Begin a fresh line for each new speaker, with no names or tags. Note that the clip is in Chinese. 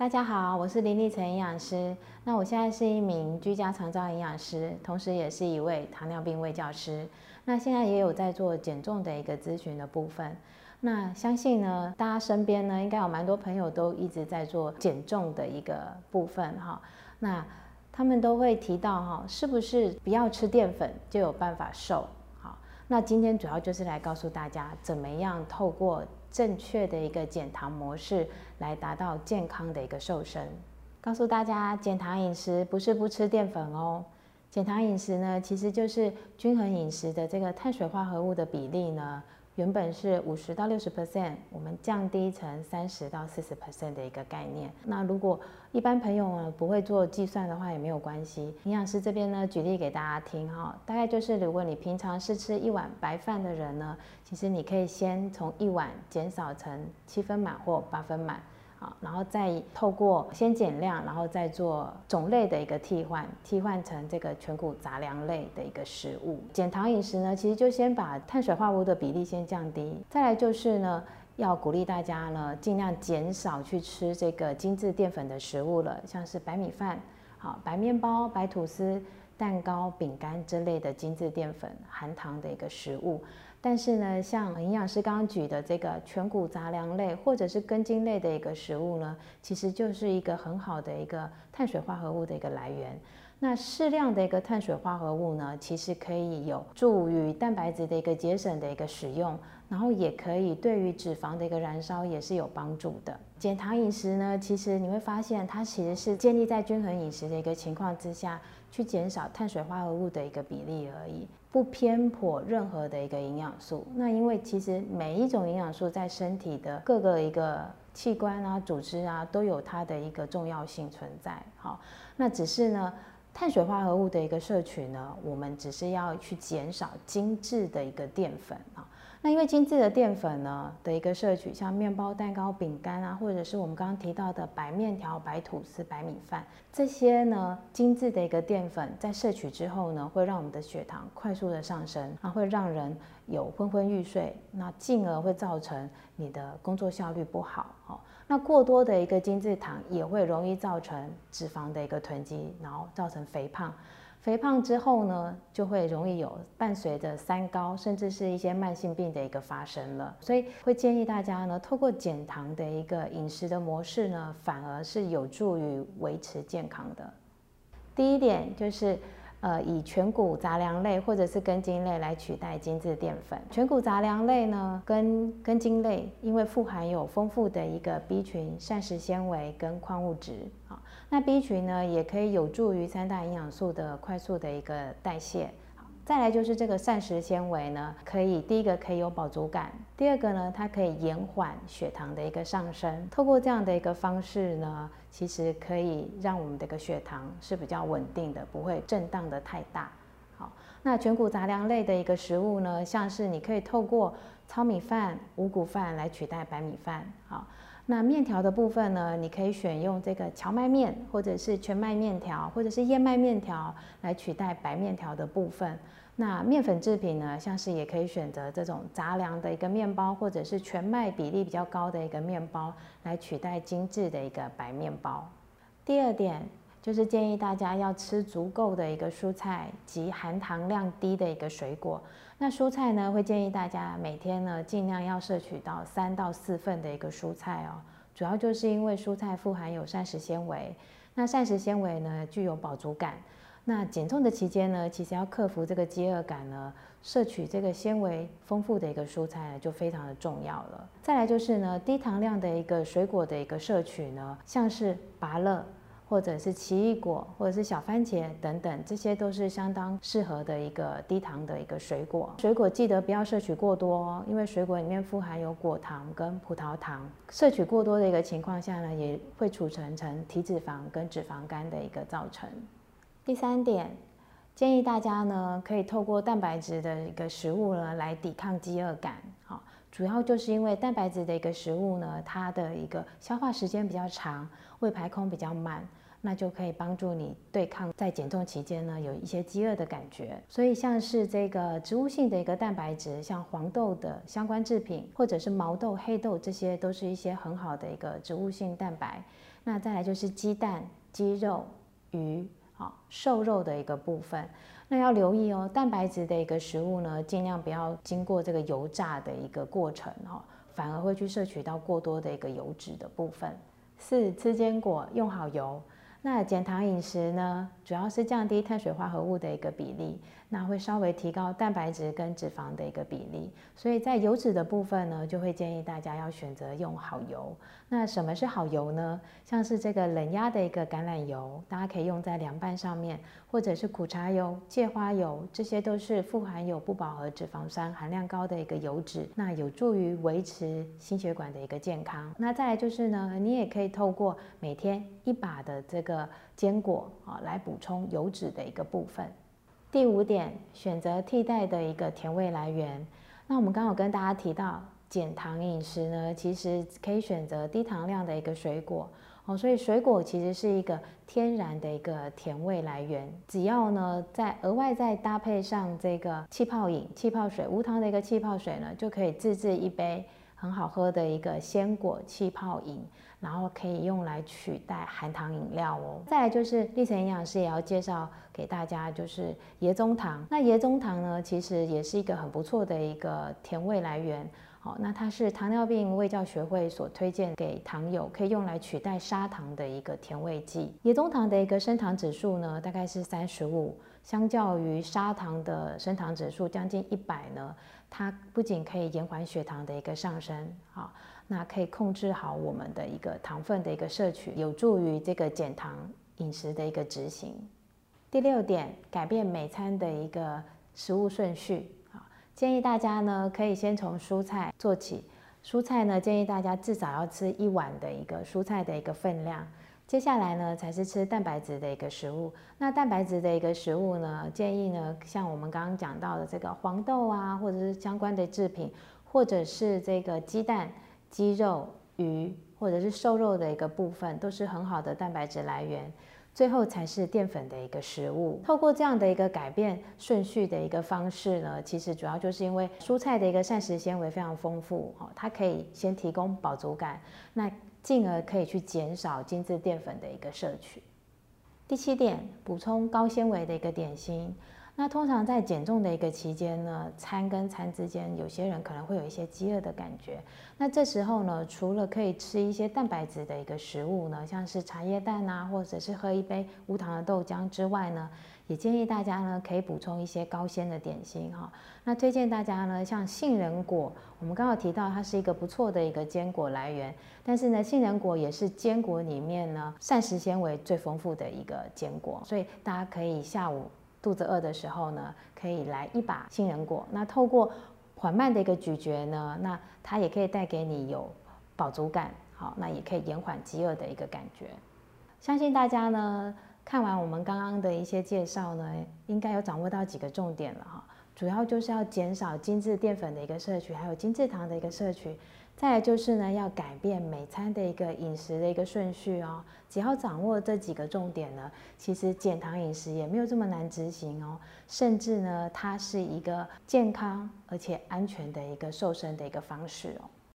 大家好，我是林立成营养师。那我现在是一名居家长照营养师，同时也是一位糖尿病卫教师。那现在也有在做减重的一个咨询的部分。那相信呢，大家身边呢，应该有蛮多朋友都一直在做减重的一个部分哈。那他们都会提到哈，是不是不要吃淀粉就有办法瘦？好，那今天主要就是来告诉大家，怎么样透过正确的一个减糖模式来达到健康的一个瘦身。告诉大家，减糖饮食不是不吃淀粉哦。减糖饮食呢，其实就是均衡饮食的这个碳水化合物的比例呢，原本是五十到六十 percent，我们降低成三十到四十 percent 的一个概念。那如果一般朋友呢不会做计算的话，也没有关系。营养师这边呢举例给大家听哈，大概就是如果你平常是吃一碗白饭的人呢，其实你可以先从一碗减少成七分满或八分满。好，然后再透过先减量，然后再做种类的一个替换，替换成这个全谷杂粮类的一个食物。减糖饮食呢，其实就先把碳水化合物的比例先降低，再来就是呢，要鼓励大家呢，尽量减少去吃这个精致淀粉的食物了，像是白米饭、好白面包、白吐司、蛋糕、饼干之类的精致淀粉含糖的一个食物。但是呢，像营养师刚刚举的这个全谷杂粮类或者是根茎类的一个食物呢，其实就是一个很好的一个碳水化合物的一个来源。那适量的一个碳水化合物呢，其实可以有助于蛋白质的一个节省的一个使用，然后也可以对于脂肪的一个燃烧也是有帮助的。减糖饮食呢，其实你会发现它其实是建立在均衡饮食的一个情况之下去减少碳水化合物的一个比例而已。不偏颇任何的一个营养素，那因为其实每一种营养素在身体的各个一个器官啊、组织啊，都有它的一个重要性存在。好，那只是呢，碳水化合物的一个摄取呢，我们只是要去减少精致的一个淀粉啊。那因为精致的淀粉呢的一个摄取，像面包、蛋糕、饼干啊，或者是我们刚刚提到的白面条、白吐司、白米饭这些呢，精致的一个淀粉在摄取之后呢，会让我们的血糖快速的上升，啊，会让人有昏昏欲睡，那进而会造成你的工作效率不好。好，那过多的一个精致糖也会容易造成脂肪的一个囤积，然后造成肥胖。肥胖之后呢，就会容易有伴随着三高，甚至是一些慢性病的一个发生了。所以会建议大家呢，透过减糖的一个饮食的模式呢，反而是有助于维持健康的。第一点就是。呃，以全谷杂粮类或者是根茎类来取代精致淀粉。全谷杂粮类呢，跟根茎类，因为富含有丰富的一个 B 群、膳食纤维跟矿物质。那 B 群呢，也可以有助于三大营养素的快速的一个代谢。再来就是这个膳食纤维呢，可以第一个可以有饱足感，第二个呢，它可以延缓血糖的一个上升。透过这样的一个方式呢，其实可以让我们的一个血糖是比较稳定的，不会震荡的太大。好，那全谷杂粮类的一个食物呢，像是你可以透过糙米饭、五谷饭来取代白米饭。好，那面条的部分呢，你可以选用这个荞麦面，或者是全麦面条，或者是燕麦面条来取代白面条的部分。那面粉制品呢，像是也可以选择这种杂粮的一个面包，或者是全麦比例比较高的一个面包，来取代精致的一个白面包。第二点就是建议大家要吃足够的一个蔬菜及含糖量低的一个水果。那蔬菜呢，会建议大家每天呢尽量要摄取到三到四份的一个蔬菜哦。主要就是因为蔬菜富含有膳食纤维，那膳食纤维呢具有饱足感。那减重的期间呢，其实要克服这个饥饿感呢，摄取这个纤维丰富的一个蔬菜呢，就非常的重要了。再来就是呢，低糖量的一个水果的一个摄取呢，像是芭乐，或者是奇异果，或者是小番茄等等，这些都是相当适合的一个低糖的一个水果。水果记得不要摄取过多哦，因为水果里面富含有果糖跟葡萄糖，摄取过多的一个情况下呢，也会储存成体脂肪跟脂肪肝的一个造成。第三点，建议大家呢可以透过蛋白质的一个食物呢来抵抗饥饿感。好，主要就是因为蛋白质的一个食物呢，它的一个消化时间比较长，胃排空比较慢，那就可以帮助你对抗在减重期间呢有一些饥饿的感觉。所以像是这个植物性的一个蛋白质，像黄豆的相关制品，或者是毛豆、黑豆，这些都是一些很好的一个植物性蛋白。那再来就是鸡蛋、鸡肉、鱼，啊瘦肉的一个部分。那要留意哦，蛋白质的一个食物呢，尽量不要经过这个油炸的一个过程哦，反而会去摄取到过多的一个油脂的部分。四吃坚果，用好油。那减糖饮食呢，主要是降低碳水化合物的一个比例，那会稍微提高蛋白质跟脂肪的一个比例。所以在油脂的部分呢，就会建议大家要选择用好油。那什么是好油呢？像是这个冷压的一个橄榄油，大家可以用在凉拌上面，或者是苦茶油、芥花油，这些都是富含有不饱和脂肪酸含量高的一个油脂，那有助于维持心血管的一个健康。那再来就是呢，你也可以透过每天一把的这个。坚果啊，来补充油脂的一个部分。第五点，选择替代的一个甜味来源。那我们刚好跟大家提到减糖饮食呢，其实可以选择低糖量的一个水果哦。所以水果其实是一个天然的一个甜味来源。只要呢，再额外再搭配上这个气泡饮、气泡水、无糖的一个气泡水呢，就可以自制一杯很好喝的一个鲜果气泡饮。然后可以用来取代含糖饮料哦。再来就是立成营养师也要介绍给大家，就是椰棕糖。那椰棕糖呢，其实也是一个很不错的一个甜味来源。好，那它是糖尿病卫教学会所推荐给糖友，可以用来取代砂糖的一个甜味剂。椰棕糖的一个升糖指数呢，大概是三十五，相较于砂糖的升糖指数将近一百呢，它不仅可以延缓血糖的一个上升，好。那可以控制好我们的一个糖分的一个摄取，有助于这个减糖饮食的一个执行。第六点，改变每餐的一个食物顺序，建议大家呢可以先从蔬菜做起。蔬菜呢，建议大家至少要吃一碗的一个蔬菜的一个分量。接下来呢，才是吃蛋白质的一个食物。那蛋白质的一个食物呢，建议呢，像我们刚刚讲到的这个黄豆啊，或者是相关的制品，或者是这个鸡蛋。鸡肉、鱼或者是瘦肉的一个部分，都是很好的蛋白质来源。最后才是淀粉的一个食物。透过这样的一个改变顺序的一个方式呢，其实主要就是因为蔬菜的一个膳食纤维非常丰富，哦，它可以先提供饱足感，那进而可以去减少精致淀粉的一个摄取。第七点，补充高纤维的一个点心。那通常在减重的一个期间呢，餐跟餐之间，有些人可能会有一些饥饿的感觉。那这时候呢，除了可以吃一些蛋白质的一个食物呢，像是茶叶蛋啊，或者是喝一杯无糖的豆浆之外呢，也建议大家呢可以补充一些高纤的点心哈。那推荐大家呢，像杏仁果，我们刚刚提到它是一个不错的一个坚果来源，但是呢，杏仁果也是坚果里面呢膳食纤维最丰富的一个坚果，所以大家可以下午。肚子饿的时候呢，可以来一把杏仁果。那透过缓慢的一个咀嚼呢，那它也可以带给你有饱足感，好，那也可以延缓饥饿的一个感觉。相信大家呢，看完我们刚刚的一些介绍呢，应该有掌握到几个重点了哈。主要就是要减少精致淀粉的一个摄取，还有精致糖的一个摄取。再来就是呢，要改变每餐的一个饮食的一个顺序哦。只要掌握这几个重点呢，其实减糖饮食也没有这么难执行哦。甚至呢，它是一个健康而且安全的一个瘦身的一个方式哦。